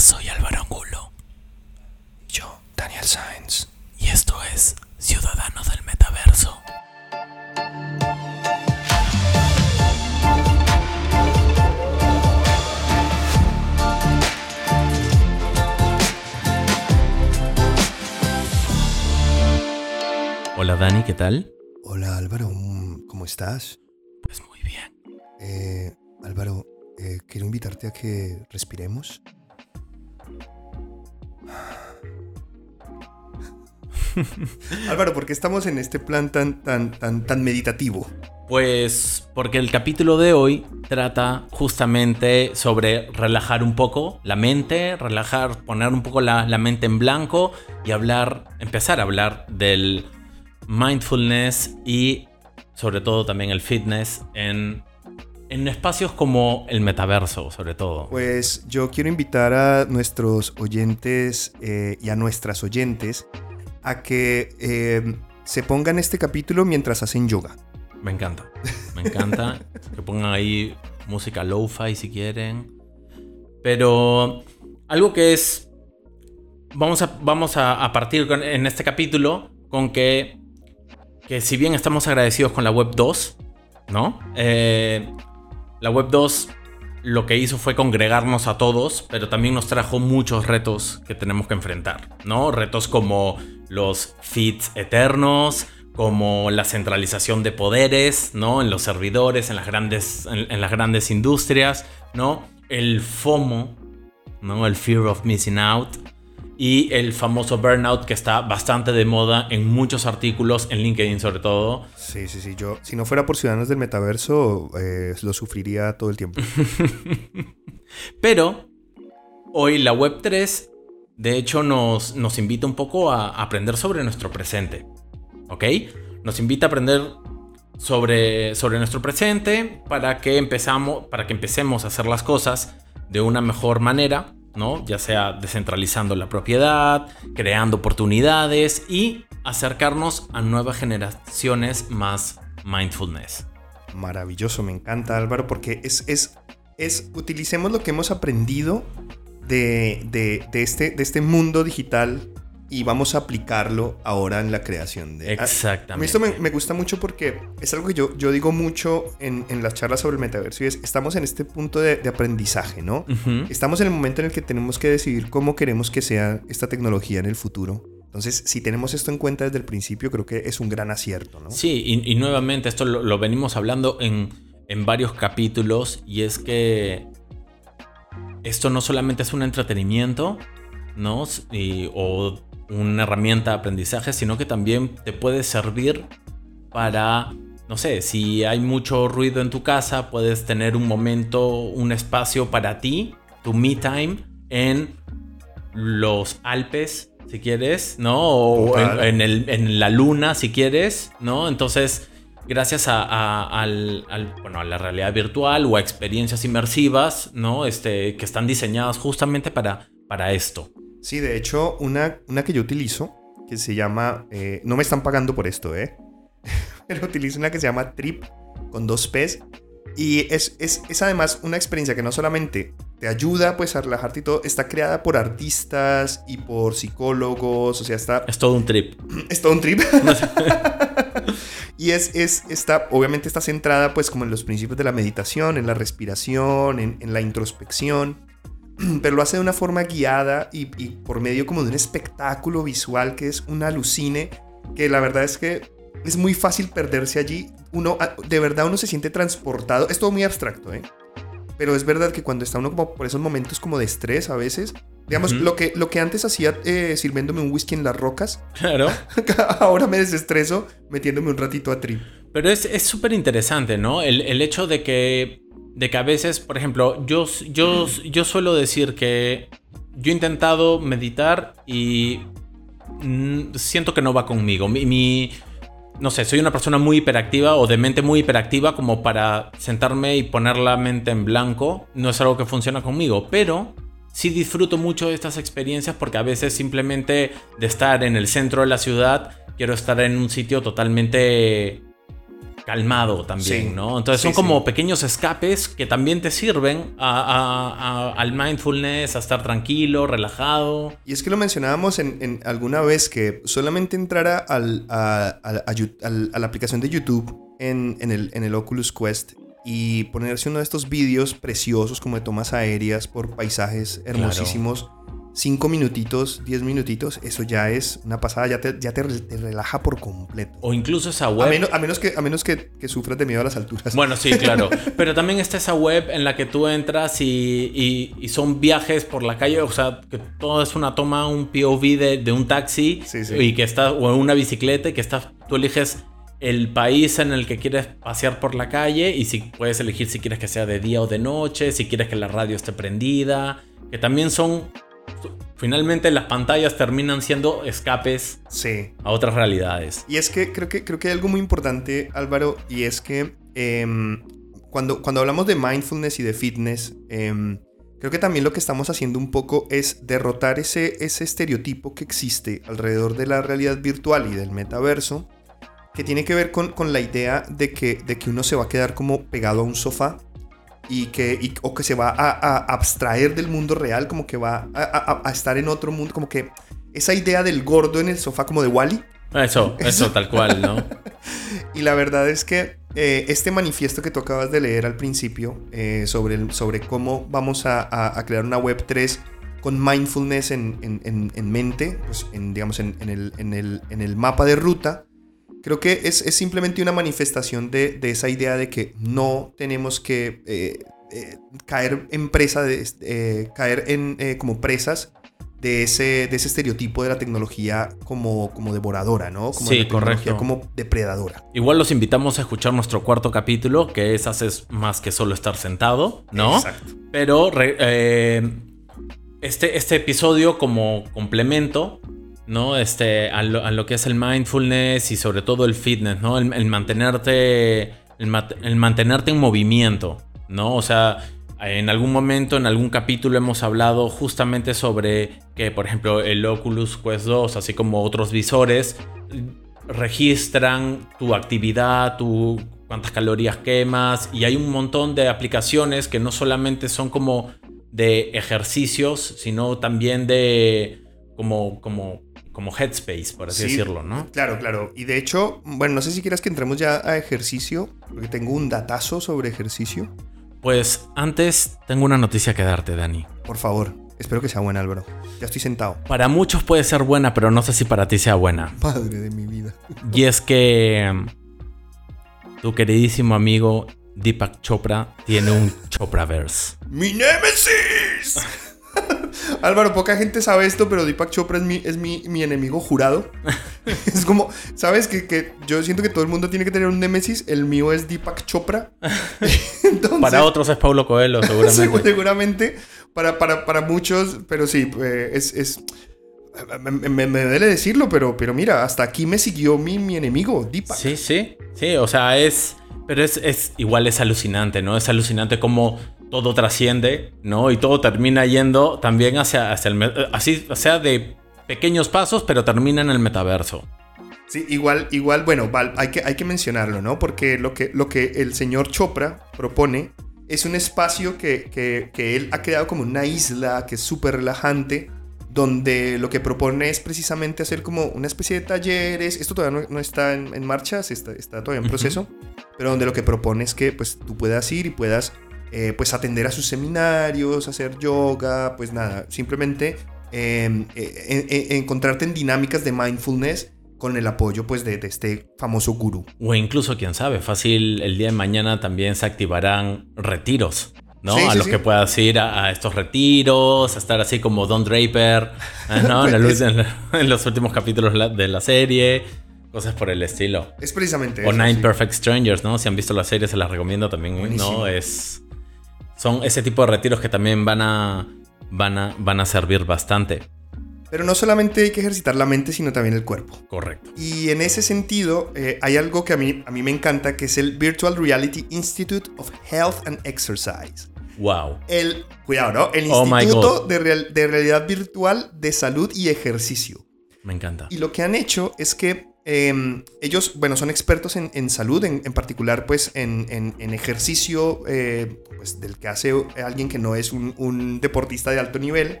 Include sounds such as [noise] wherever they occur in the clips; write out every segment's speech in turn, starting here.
soy Álvaro Angulo. Yo, Daniel Sainz. Y esto es Ciudadanos del Metaverso. Hola Dani, ¿qué tal? Hola Álvaro, ¿cómo estás? Pues muy bien. Eh, Álvaro, eh, quiero invitarte a que respiremos. [laughs] Álvaro, ¿por qué estamos en este plan tan, tan, tan, tan meditativo? Pues porque el capítulo de hoy trata justamente sobre relajar un poco la mente, relajar, poner un poco la, la mente en blanco y hablar, empezar a hablar del mindfulness y sobre todo también el fitness en, en espacios como el metaverso, sobre todo. Pues yo quiero invitar a nuestros oyentes eh, y a nuestras oyentes a que eh, se pongan este capítulo mientras hacen yoga. Me encanta, me encanta [laughs] que pongan ahí música lo-fi si quieren. Pero algo que es... Vamos a, vamos a, partir en este capítulo con que, que si bien estamos agradecidos con la Web 2, ¿no? Eh, la Web 2 lo que hizo fue congregarnos a todos, pero también nos trajo muchos retos que tenemos que enfrentar, ¿no? Retos como los feeds eternos, como la centralización de poderes, ¿no? En los servidores, en las grandes, en, en las grandes industrias, ¿no? El FOMO, ¿no? El Fear of Missing Out. Y el famoso burnout que está bastante de moda en muchos artículos, en LinkedIn sobre todo. Sí, sí, sí. Yo, si no fuera por Ciudadanos del Metaverso, eh, lo sufriría todo el tiempo. [laughs] Pero hoy la Web3, de hecho, nos, nos invita un poco a aprender sobre nuestro presente. ¿Ok? Nos invita a aprender sobre, sobre nuestro presente para que, empezamos, para que empecemos a hacer las cosas de una mejor manera, ¿no? Ya sea descentralizando la propiedad, creando oportunidades y acercarnos a nuevas generaciones más mindfulness. Maravilloso, me encanta Álvaro, porque es, es, es utilicemos lo que hemos aprendido de, de, de este, de este mundo digital y vamos a aplicarlo ahora en la creación de... Exactamente. esto me, me gusta mucho porque es algo que yo, yo digo mucho en, en las charlas sobre el metaverso y es, estamos en este punto de, de aprendizaje, ¿no? Estamos en el momento en el que tenemos que decidir cómo queremos que sea esta tecnología en el futuro. Entonces, si tenemos esto en cuenta desde el principio, creo que es un gran acierto, ¿no? Sí, y, y nuevamente esto lo, lo venimos hablando en, en varios capítulos y es que esto no solamente es un entretenimiento, ¿no? Y- o una herramienta de aprendizaje, sino que también te puede servir para, no sé, si hay mucho ruido en tu casa, puedes tener un momento, un espacio para ti, tu me time, en los Alpes, si quieres, ¿no? O en el- en la luna, si quieres, ¿no? Entonces, gracias a, al- bueno, a la realidad virtual o a experiencias inmersivas, ¿no? Este, que están diseñadas justamente para, para esto. Sí, de hecho, una, una que yo utilizo, que se llama, eh, no me están pagando por esto, ¿eh? [laughs] Pero utilizo una que se llama Trip, con dos P's. Y es, es, es además una experiencia que no solamente te ayuda pues a relajarte y todo, está creada por artistas y por psicólogos, o sea, está, Es todo un trip. [clears throat] es todo un trip. [laughs] y es, es, está, obviamente está centrada pues como en los principios de la meditación, en la respiración, en, en la introspección, [clears throat] pero lo hace de una forma guiada y, y por medio como de un espectáculo visual que es un alucine, que la verdad es que es muy fácil perderse allí. Uno, ah, de verdad uno se siente transportado, es todo muy abstracto, ¿eh? Pero es verdad que cuando está uno como por esos momentos como de estrés a veces, digamos, lo, que, lo que antes hacía eh, sirviéndome un whisky en las rocas, [laughs] Claro. Ahora me desestreso metiéndome un ratito a trip. Pero es es súper interesante, ¿no? El, el hecho de que, de que a veces, por ejemplo, yo, yo, yo suelo decir que yo he intentado meditar y mm, siento que no va conmigo. Mi, mi- no sé, soy una persona muy hiperactiva o de mente muy hiperactiva como para sentarme y poner la mente en blanco. No es algo que funciona conmigo, pero sí disfruto mucho de estas experiencias porque a veces simplemente de estar en el centro de la ciudad quiero estar en un sitio totalmente calmado también, ¿no? Entonces son como pequeños escapes que también te sirven al mindfulness, a estar tranquilo, relajado. Y es que lo mencionábamos en, alguna vez que solamente entrar a, la aplicación de YouTube en, el, en el Oculus Quest y ponerse uno de estos vídeos preciosos como de tomas aéreas por paisajes hermosísimos cinco minutitos, diez minutitos, eso ya es una pasada, ya te, ya te, relaja por completo. O incluso esa web. A menos, que, a menos que, sufras de miedo a las alturas. Bueno, sí, claro. [laughs] Pero también está esa web en la que tú entras y, y, son viajes por la calle, o sea, que todo es una toma, un POV de, de un taxi y que está, o una bicicleta y que está, tú eliges el país en el que quieres pasear por la calle y si puedes elegir si quieres que sea de día o de noche, si quieres que la radio esté prendida, que también son finalmente las pantallas terminan siendo escapes a otras realidades. Y es que creo que, creo que hay algo muy importante, Álvaro, y es que em, cuando, cuando hablamos de mindfulness y de fitness, em, creo que también lo que estamos haciendo un poco es derrotar ese, ese estereotipo que existe alrededor de la realidad virtual y del metaverso, que tiene que ver con, con la idea de que, de que uno se va a quedar como pegado a un sofá y que, o que se va a, abstraer del mundo real, como que va a, estar en otro mundo, como que esa idea del gordo en el sofá como de Wally. Eso, eso, tal cual, ¿no? [laughs] y la verdad es que eh, este manifiesto que tú acabas de leer al principio eh, sobre, sobre cómo vamos a, crear una web 3 con mindfulness en, en, mente, pues en, digamos en, el, el, en el mapa de ruta, Creo que es, simplemente una manifestación de, esa idea de que no tenemos que eh, eh, caer en presa, de, eh, caer en como presas de ese, de ese estereotipo de la tecnología como, como devoradora, ¿no? Como sí, correcto. Como depredadora. Igual los invitamos a escuchar nuestro cuarto capítulo, que es Haces más que solo estar sentado, ¿no? Exacto. Pero este, este episodio como complemento ¿no? Este, a lo, que es el mindfulness y sobre todo el fitness, ¿no? El, mantenerte, el, mantenerte en movimiento, ¿no? O sea, en algún momento, en algún capítulo hemos hablado justamente sobre que, por ejemplo, el Oculus Quest 2, así como otros visores, registran tu actividad, tu cuántas calorías quemas y hay un montón de aplicaciones que no solamente son como de ejercicios, sino también de como, como como headspace, por así decirlo, ¿no? Claro, claro. Y de hecho, bueno, no sé si quieras que entremos ya a ejercicio, porque tengo un datazo sobre ejercicio. Pues antes tengo una noticia que darte, Dani. Por favor, espero que sea buena, Álvaro. Ya estoy sentado. Para muchos puede ser buena, pero no sé si para ti sea buena. Padre de mi vida. Y es que mm, tu queridísimo amigo Deepak Chopra tiene un Chopraverse. ¡Mi némesis! Álvaro, poca gente sabe esto, pero Deepak Chopra es mi, es mi, mi enemigo jurado. [laughs] es como, ¿sabes? Que, que, yo siento que todo el mundo tiene que tener un némesis. El mío es Deepak Chopra. [laughs] para otros es Paulo Coelho, [laughs] seguramente. seguramente. Para, para, para, muchos, pero sí, eh, es... es me, me, duele decirlo, pero, pero mira, hasta aquí me siguió mi, mi enemigo, Deepak. Sí, sí, sí, o sea, es... Pero es, es igual es alucinante, ¿no? Es alucinante como todo trasciende, ¿no? Y todo termina yendo también hacia, hacia el... Así, o sea, de pequeños pasos, pero termina en el metaverso. Sí, igual, igual, bueno, hay que, hay que mencionarlo, ¿no? Porque lo que, lo que el señor Chopra propone es un espacio que, que, él ha creado como una isla que es súper relajante, donde lo que propone es precisamente hacer como una especie de talleres, esto todavía no, está en, marcha, está, está todavía en proceso, pero donde lo que propone es que pues tú puedas ir y puedas eh, pues atender a sus seminarios, hacer yoga, pues nada, simplemente em, eh, encontrarte en dinámicas de mindfulness con el apoyo pues de, este famoso gurú. O incluso, quién sabe, fácil el día de mañana también se activarán retiros. ¿no? a los que puedas ir a, estos retiros, a estar así como Don Draper. [laughs] ¿no? Pues en, los últimos capítulos de la serie, cosas por el estilo. Es precisamente O Nine Perfect Strangers, ¿no? Si han visto la serie, se las recomiendo también, ¿no? Es son ese tipo de retiros que también van a, van a, van a servir bastante. Pero no solamente hay que ejercitar la mente, sino también el cuerpo. Correcto. Y en ese sentido, eh, hay algo que a mí, a mí me encanta, que es el Virtual Reality Institute of Health and Exercise. Wow. El, cuidado, ¿no? El oh Instituto de, de Realidad Virtual de Salud y Ejercicio. Me encanta. Y lo que han hecho es que em, ellos, bueno, son expertos en, salud, en, particular, pues, en, ejercicio, eh, pues, del que hace alguien que no es un, deportista de alto nivel.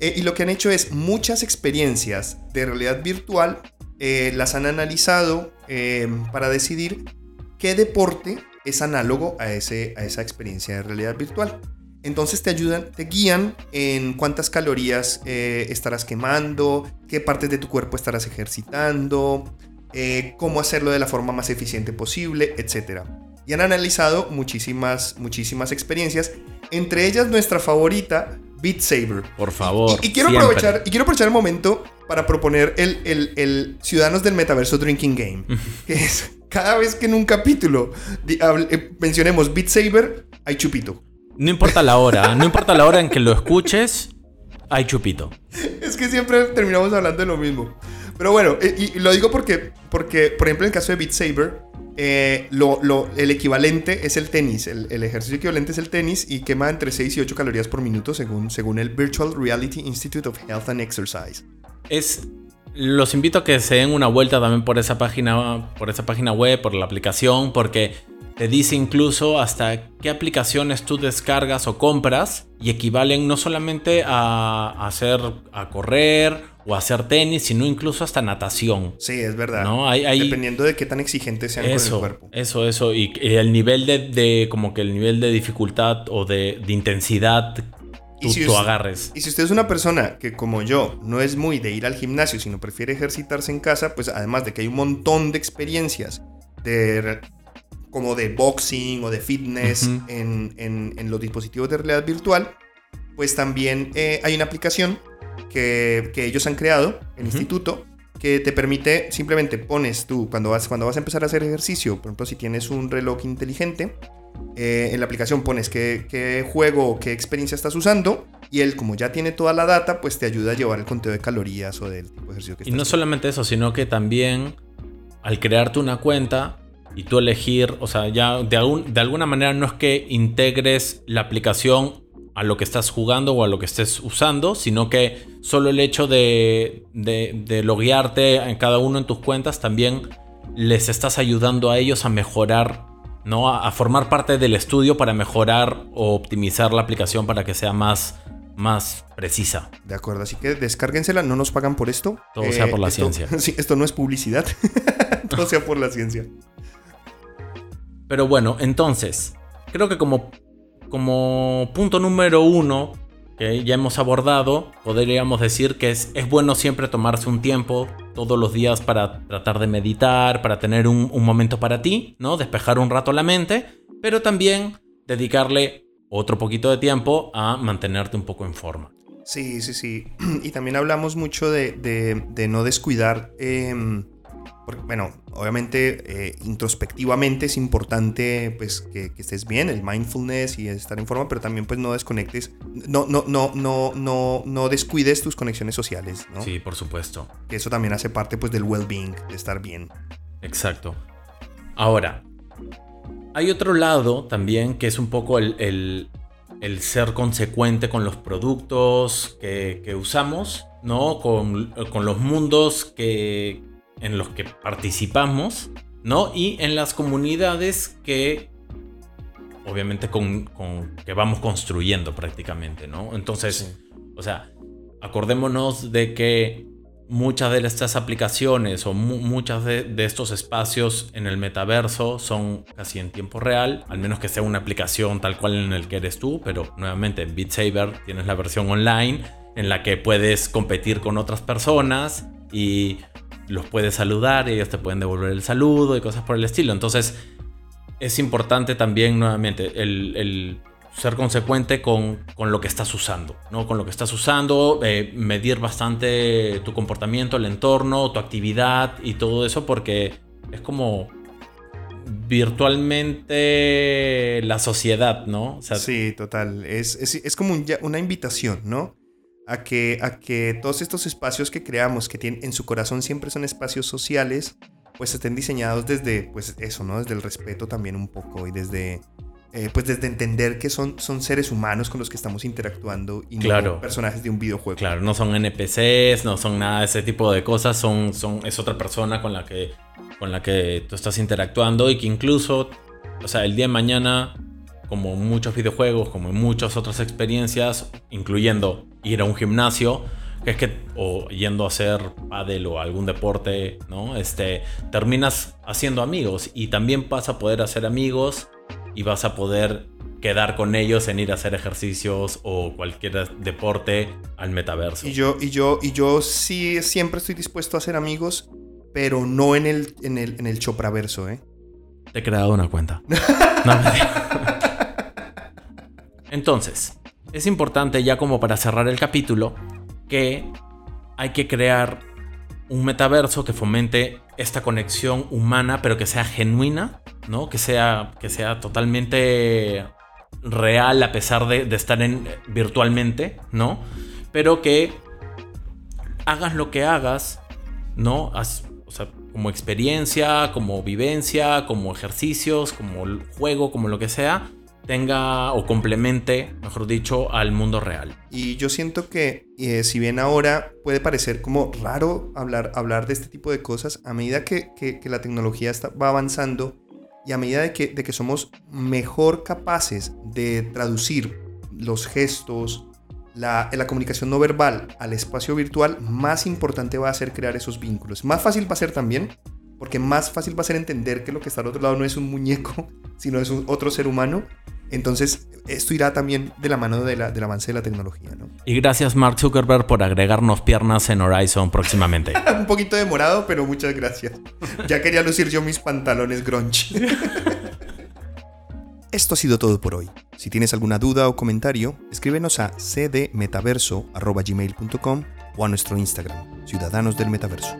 Eh, y lo que han hecho es muchas experiencias de realidad virtual, eh, las han analizado em, para decidir qué deporte es análogo a, ese, a esa experiencia de realidad virtual. Entonces te ayudan, te guían en cuántas calorías eh, estarás quemando, qué partes de tu cuerpo estarás ejercitando, eh, cómo hacerlo de la forma más eficiente posible, etc. Y han analizado muchísimas, muchísimas experiencias, entre ellas nuestra favorita, Beat Saber. Por favor. Y, quiero, aprovechar, y quiero aprovechar el momento para proponer el, el, Ciudadanos del Metaverso Drinking Game. [laughs] que es cada vez que en un capítulo eh, mencionemos Beat Saber, hay chupito. No importa la hora, no importa la hora en que lo escuches, hay chupito. Es que siempre terminamos hablando de lo mismo. Pero bueno, eh, y, lo digo porque, porque, por ejemplo, en el caso de Beat Saber, eh, lo, el equivalente es el tenis. El, ejercicio equivalente es el tenis y quema entre 6 y 8 calorías por minuto según, según el Virtual Reality Institute of Health and Exercise. Es. Los invito a que se den una vuelta también por esa página, por esa página web, por la aplicación, porque te dice incluso hasta qué aplicaciones tú descargas o compras y equivalen no solamente a, hacer a correr o hacer tenis, sino incluso hasta natación. Sí, es verdad. ¿no? Dependiendo de qué tan exigentes sean eso, con el cuerpo. Eso, eso. Y, el nivel de, como que el nivel de dificultad o de, intensidad tú, si agarres. Y si usted es una persona que, como yo, no es muy de ir al gimnasio, sino prefiere ejercitarse en casa, pues además de que hay un montón de experiencias de como de boxing o de fitness en, los dispositivos de realidad virtual, pues también eh, hay una aplicación que, ellos han creado, el instituto, que te permite, simplemente pones tú, cuando vas, cuando vas a empezar a hacer ejercicio, por ejemplo, si tienes un reloj inteligente, eh, en la aplicación pones qué, qué juego o qué experiencia estás usando y él, como ya tiene toda la data, pues te ayuda a llevar el conteo de calorías o del tipo de ejercicio que Y no solamente eso, sino que también al crearte una cuenta, y tú elegir, o sea, ya de, de alguna manera no es que integres la aplicación a lo que estás jugando o a lo que estés usando, sino que solo el hecho de, de, loguearte en cada uno en tus cuentas también les estás ayudando a ellos a mejorar, ¿no? A, formar parte del estudio para mejorar o optimizar la aplicación para que sea más, más precisa. De acuerdo, así que descárguensela, no nos pagan por esto. Todo sea por la eh, ciencia. [laughs] Sí, esto no es publicidad, [laughs] todo sea por la ciencia. Pero bueno, entonces, creo que como, como punto número uno que ya hemos abordado, podríamos decir que es, es bueno siempre tomarse un tiempo todos los días para tratar de meditar, para tener un, un momento para ti, ¿no? Despejar un rato la mente, pero también dedicarle otro poquito de tiempo a mantenerte un poco en forma. Sí, sí, sí. [clears throat] Y también hablamos mucho de, de, no descuidar em, porque, bueno, obviamente eh, introspectivamente es importante pues que, estés bien, el mindfulness y estar en forma, pero también pues no desconectes, no, no, no, no, no, no descuides tus conexiones sociales, ¿no? Sí, por supuesto. Que eso también hace parte pues del well-being, de estar bien. Exacto. Ahora, hay otro lado también que es un poco el, el, ser consecuente con los productos que, que usamos, ¿no? Con, con los mundos que, en los que participamos, ¿no? Y en las comunidades que obviamente con, que vamos construyendo prácticamente, ¿no? Entonces, o sea, acordémonos de que muchas de estas aplicaciones o muchas de, de, estos espacios en el metaverso son casi en tiempo real, al menos que sea una aplicación tal cual en el que eres tú, pero nuevamente en Beat Saber tienes la versión online en la que puedes competir con otras personas y los puedes saludar y ellos te pueden devolver el saludo y cosas por el estilo. Entonces es importante también nuevamente el, ser consecuente con, lo que estás usando, ¿no? Con lo que estás usando, eh, medir bastante tu comportamiento, el entorno, tu actividad y todo eso porque es como virtualmente la sociedad, ¿no? sí, total. Es, es, como una invitación, ¿no? A que, a que todos estos espacios que creamos, que tienen, en su corazón siempre son espacios sociales, pues estén diseñados desde, pues eso, ¿no? Desde el respeto también un poco y desde, eh, pues desde entender que son, son seres humanos con los que estamos interactuando y Claro. no personajes de un videojuego. Claro, no son NPCs, no son nada de ese tipo de cosas, son, son, es otra persona con la, que, con la que tú estás interactuando y que incluso, o sea, el día de mañana, como en muchos videojuegos, como en muchas otras experiencias, incluyendo ir a un gimnasio, que es que, o yendo a hacer pádel o algún deporte, ¿no? Este, terminas haciendo amigos y también vas a poder hacer amigos y vas a poder quedar con ellos en ir a hacer ejercicios o cualquier deporte al metaverso. Y yo, y yo, y yo sí siempre estoy dispuesto a hacer amigos, pero no en el, en el, en el chopraverso, ¿eh? Te he creado una cuenta. [laughs] No. Entonces, es importante ya como para cerrar el capítulo que hay que crear un metaverso que fomente esta conexión humana, pero que sea genuina, ¿no? Que sea, que sea totalmente real a pesar de, estar en, virtualmente, ¿no? Pero que hagas lo que hagas, ¿no? O sea, como experiencia, como vivencia, como ejercicios, como juego, como lo que sea, tenga o complemente, mejor dicho, al mundo real. Y yo siento que, eh, si bien ahora puede parecer como raro hablar, hablar de este tipo de cosas, a medida que, que- que la tecnología está- va avanzando y a medida de que, de que somos mejor capaces de traducir los gestos, la, la comunicación no verbal al espacio virtual, más importante va a ser crear esos vínculos. Más fácil va a ser también, porque más fácil va a ser entender que lo que está al otro lado no es un muñeco, [laughs] sino es un- otro ser humano. Entonces, esto irá también de la mano de la- del avance de la tecnología, ¿no? Y gracias Mark Zuckerberg por agregarnos piernas en Horizon próximamente. [laughs] Un poquito demorado, pero muchas gracias. Ya quería lucir yo mis pantalones grunge. [laughs] Esto ha sido todo por hoy. Si tienes alguna duda o comentario, escríbenos a cdmetaverso.gmail.com o a nuestro Instagram, Ciudadanos del Metaverso.